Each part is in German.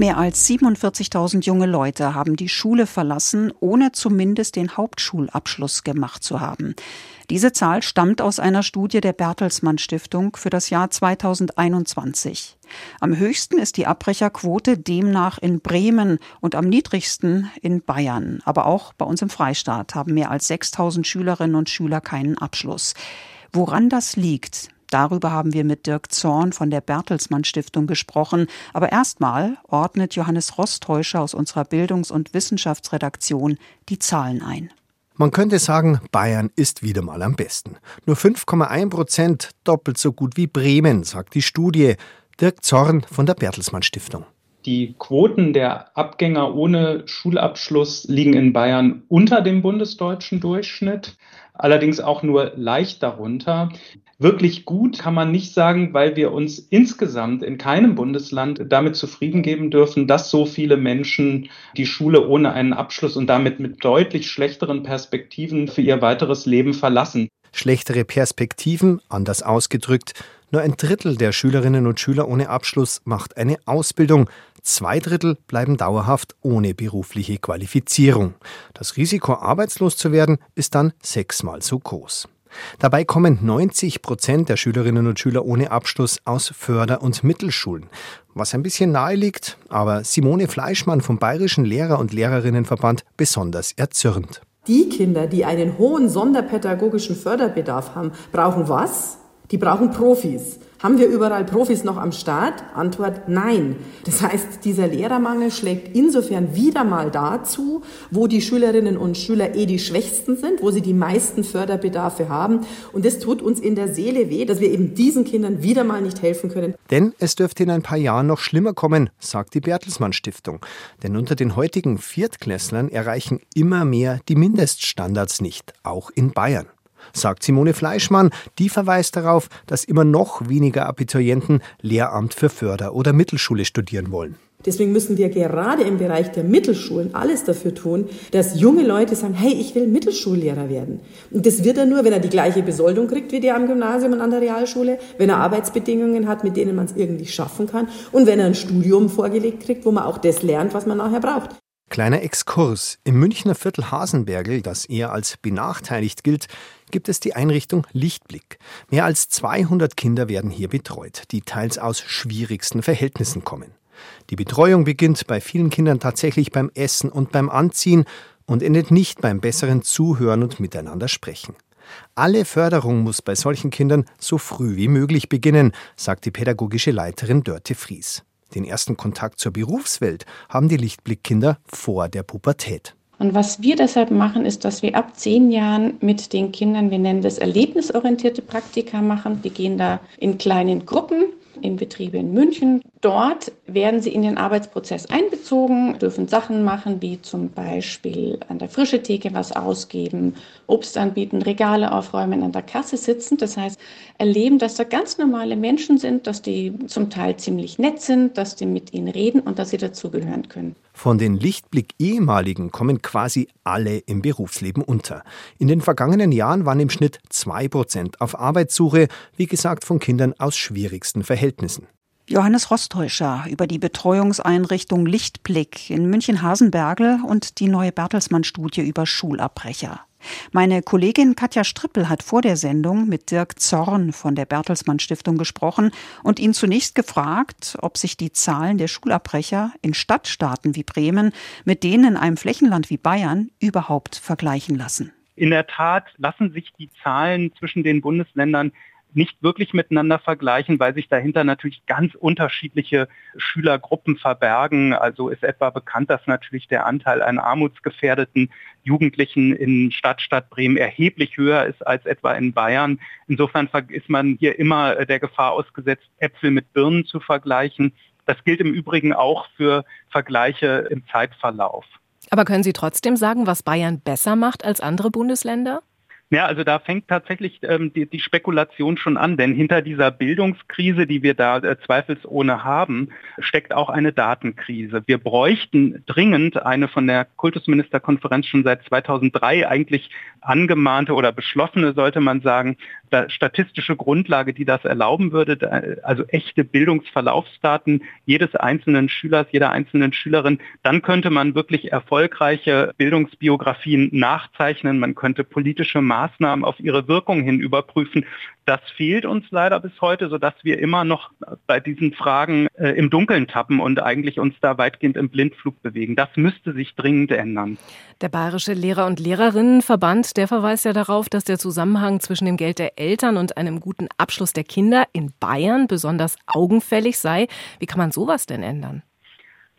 Mehr als 47.000 junge Leute haben die Schule verlassen, ohne zumindest den Hauptschulabschluss gemacht zu haben. Diese Zahl stammt aus einer Studie der Bertelsmann Stiftung für das Jahr 2021. Am höchsten ist die Abbrecherquote demnach in Bremen und am niedrigsten in Bayern. Aber auch bei uns im Freistaat haben mehr als 6000 Schülerinnen und Schüler keinen Abschluss. Woran das liegt, Darüber haben wir mit Dirk Zorn von der Bertelsmann Stiftung gesprochen. Aber erstmal ordnet Johannes Rostäuscher aus unserer Bildungs- und Wissenschaftsredaktion die Zahlen ein. Man könnte sagen, Bayern ist wieder mal am besten. Nur 5,1 Prozent, doppelt so gut wie Bremen, sagt die Studie. Dirk Zorn von der Bertelsmann Stiftung. Die Quoten der Abgänger ohne Schulabschluss liegen in Bayern unter dem bundesdeutschen Durchschnitt, allerdings auch nur leicht darunter. Wirklich gut kann man nicht sagen, weil wir uns insgesamt in keinem Bundesland damit zufrieden geben dürfen, dass so viele Menschen die Schule ohne einen Abschluss und damit mit deutlich schlechteren Perspektiven für ihr weiteres Leben verlassen. Schlechtere Perspektiven, anders ausgedrückt, nur ein Drittel der Schülerinnen und Schüler ohne Abschluss macht eine Ausbildung. Zwei Drittel bleiben dauerhaft ohne berufliche Qualifizierung. Das Risiko, arbeitslos zu werden, ist dann sechsmal so groß. Dabei kommen 90 Prozent der Schülerinnen und Schüler ohne Abschluss aus Förder- und Mittelschulen. Was ein bisschen nahe liegt, aber Simone Fleischmann vom Bayerischen Lehrer- und Lehrerinnenverband besonders erzürnt. Die Kinder, die einen hohen sonderpädagogischen Förderbedarf haben, brauchen was? Die brauchen Profis. Haben wir überall Profis noch am Start? Antwort nein. Das heißt, dieser Lehrermangel schlägt insofern wieder mal dazu, wo die Schülerinnen und Schüler eh die schwächsten sind, wo sie die meisten Förderbedarfe haben. Und das tut uns in der Seele weh, dass wir eben diesen Kindern wieder mal nicht helfen können. Denn es dürfte in ein paar Jahren noch schlimmer kommen, sagt die Bertelsmann Stiftung. Denn unter den heutigen Viertklässlern erreichen immer mehr die Mindeststandards nicht, auch in Bayern sagt Simone Fleischmann. Die verweist darauf, dass immer noch weniger Abiturienten Lehramt für Förder- oder Mittelschule studieren wollen. Deswegen müssen wir gerade im Bereich der Mittelschulen alles dafür tun, dass junge Leute sagen, hey, ich will Mittelschullehrer werden. Und das wird er nur, wenn er die gleiche Besoldung kriegt wie der am Gymnasium und an der Realschule, wenn er Arbeitsbedingungen hat, mit denen man es irgendwie schaffen kann und wenn er ein Studium vorgelegt kriegt, wo man auch das lernt, was man nachher braucht. Kleiner Exkurs. Im Münchner Viertel Hasenbergel, das eher als benachteiligt gilt, gibt es die Einrichtung Lichtblick. Mehr als 200 Kinder werden hier betreut, die teils aus schwierigsten Verhältnissen kommen. Die Betreuung beginnt bei vielen Kindern tatsächlich beim Essen und beim Anziehen und endet nicht beim besseren Zuhören und Miteinander sprechen. Alle Förderung muss bei solchen Kindern so früh wie möglich beginnen, sagt die pädagogische Leiterin Dörte Fries. Den ersten Kontakt zur Berufswelt haben die Lichtblickkinder vor der Pubertät. Und was wir deshalb machen, ist, dass wir ab zehn Jahren mit den Kindern, wir nennen das erlebnisorientierte Praktika machen. Die gehen da in kleinen Gruppen in Betriebe in München. Dort werden sie in den Arbeitsprozess einbezogen, dürfen Sachen machen, wie zum Beispiel an der frische Theke was ausgeben, Obst anbieten, Regale aufräumen, an der Kasse sitzen. Das heißt, erleben, dass da ganz normale Menschen sind, dass die zum Teil ziemlich nett sind, dass die mit ihnen reden und dass sie dazugehören können. Von den Lichtblick-Ehemaligen kommen quasi alle im Berufsleben unter. In den vergangenen Jahren waren im Schnitt 2% auf Arbeitssuche, wie gesagt von Kindern aus schwierigsten Verhältnissen. Johannes Rostäuscher über die Betreuungseinrichtung Lichtblick in München-Hasenbergel und die neue Bertelsmann-Studie über Schulabbrecher. Meine Kollegin Katja Strippel hat vor der Sendung mit Dirk Zorn von der Bertelsmann Stiftung gesprochen und ihn zunächst gefragt, ob sich die Zahlen der Schulabbrecher in Stadtstaaten wie Bremen mit denen in einem Flächenland wie Bayern überhaupt vergleichen lassen. In der Tat lassen sich die Zahlen zwischen den Bundesländern nicht wirklich miteinander vergleichen, weil sich dahinter natürlich ganz unterschiedliche Schülergruppen verbergen. Also ist etwa bekannt, dass natürlich der Anteil an armutsgefährdeten Jugendlichen in Stadtstadt Bremen erheblich höher ist als etwa in Bayern. Insofern ist man hier immer der Gefahr ausgesetzt, Äpfel mit Birnen zu vergleichen. Das gilt im Übrigen auch für Vergleiche im Zeitverlauf. Aber können Sie trotzdem sagen, was Bayern besser macht als andere Bundesländer? Ja, also da fängt tatsächlich ähm, die, die, Spekulation schon an, denn hinter dieser Bildungskrise, die wir da äh, zweifelsohne haben, steckt auch eine Datenkrise. Wir bräuchten dringend eine von der Kultusministerkonferenz schon seit 2003 eigentlich angemahnte oder beschlossene, sollte man sagen, statistische Grundlage, die das erlauben würde, also echte Bildungsverlaufsdaten jedes einzelnen Schülers, jeder einzelnen Schülerin, dann könnte man wirklich erfolgreiche Bildungsbiografien nachzeichnen, man könnte politische Maßnahmen auf ihre Wirkung hin überprüfen. Das fehlt uns leider bis heute, sodass wir immer noch bei diesen Fragen äh, im Dunkeln tappen und eigentlich uns da weitgehend im Blindflug bewegen. Das müsste sich dringend ändern. Der Bayerische Lehrer- und Lehrerinnenverband, der verweist ja darauf, dass der Zusammenhang zwischen dem Geld der Eltern und einem guten Abschluss der Kinder in Bayern besonders augenfällig sei. Wie kann man sowas denn ändern?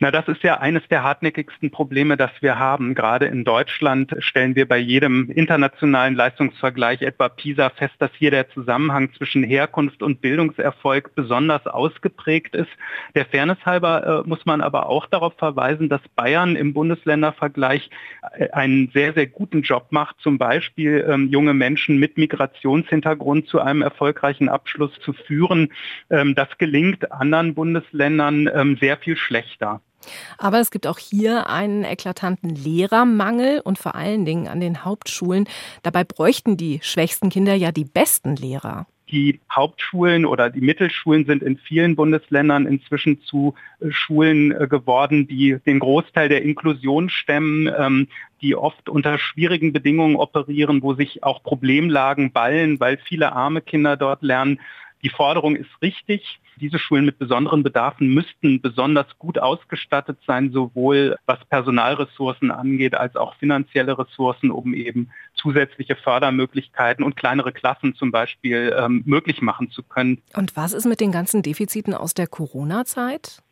Na, das ist ja eines der hartnäckigsten Probleme, das wir haben. Gerade in Deutschland stellen wir bei jedem internationalen Leistungsvergleich etwa PISA fest, dass hier der Zusammenhang zwischen Herkunft und Bildungserfolg besonders ausgeprägt ist. Der Fairness halber äh, muss man aber auch darauf verweisen, dass Bayern im Bundesländervergleich äh, einen sehr, sehr guten Job macht, zum Beispiel ähm, junge Menschen mit Migrationshintergrund zu einem erfolgreichen Abschluss zu führen. Ähm, das gelingt anderen Bundesländern ähm, sehr viel schlechter. Aber es gibt auch hier einen eklatanten Lehrermangel und vor allen Dingen an den Hauptschulen. Dabei bräuchten die schwächsten Kinder ja die besten Lehrer. Die Hauptschulen oder die Mittelschulen sind in vielen Bundesländern inzwischen zu äh, Schulen äh, geworden, die den Großteil der Inklusion stemmen, ähm, die oft unter schwierigen Bedingungen operieren, wo sich auch Problemlagen ballen, weil viele arme Kinder dort lernen. Die Forderung ist richtig. Diese Schulen mit besonderen Bedarfen müssten besonders gut ausgestattet sein, sowohl was Personalressourcen angeht, als auch finanzielle Ressourcen, um eben zusätzliche Fördermöglichkeiten und kleinere Klassen zum Beispiel ähm, möglich machen zu können. Und was ist mit den ganzen Defiziten aus der Corona-Zeit?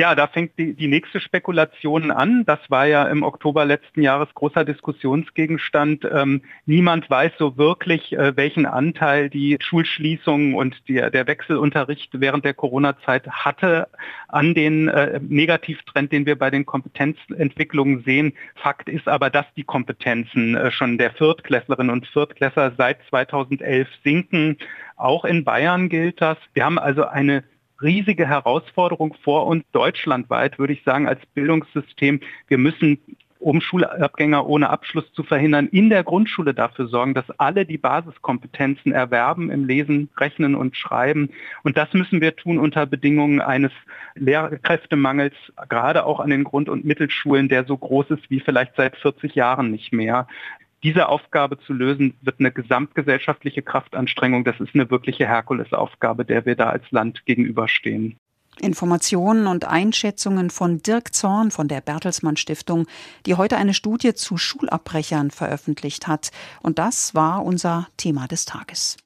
Ja, da fängt die, die nächste Spekulation an. Das war ja im Oktober letzten Jahres großer Diskussionsgegenstand. Ähm, niemand weiß so wirklich, äh, welchen Anteil die Schulschließung und die, der Wechselunterricht während der Corona-Zeit hatte an den äh, Negativtrend, den wir bei den Kompetenzentwicklungen sehen. Fakt ist aber, dass die Kompetenzen äh, schon der Viertklässlerinnen und Viertklässler seit 2011 sinken. Auch in Bayern gilt das. Wir haben also eine riesige Herausforderung vor uns deutschlandweit, würde ich sagen, als Bildungssystem. Wir müssen um Schulabgänger ohne Abschluss zu verhindern, in der Grundschule dafür sorgen, dass alle die Basiskompetenzen erwerben im Lesen, Rechnen und Schreiben. Und das müssen wir tun unter Bedingungen eines Lehrkräftemangels, gerade auch an den Grund- und Mittelschulen, der so groß ist wie vielleicht seit 40 Jahren nicht mehr diese Aufgabe zu lösen, wird eine gesamtgesellschaftliche Kraftanstrengung. Das ist eine wirkliche Herkulesaufgabe, der wir da als Land gegenüberstehen. Informationen und Einschätzungen von Dirk Zorn von der Bertelsmann Stiftung, die heute eine Studie zu Schulabbrechern veröffentlicht hat. Und das war unser Thema des Tages.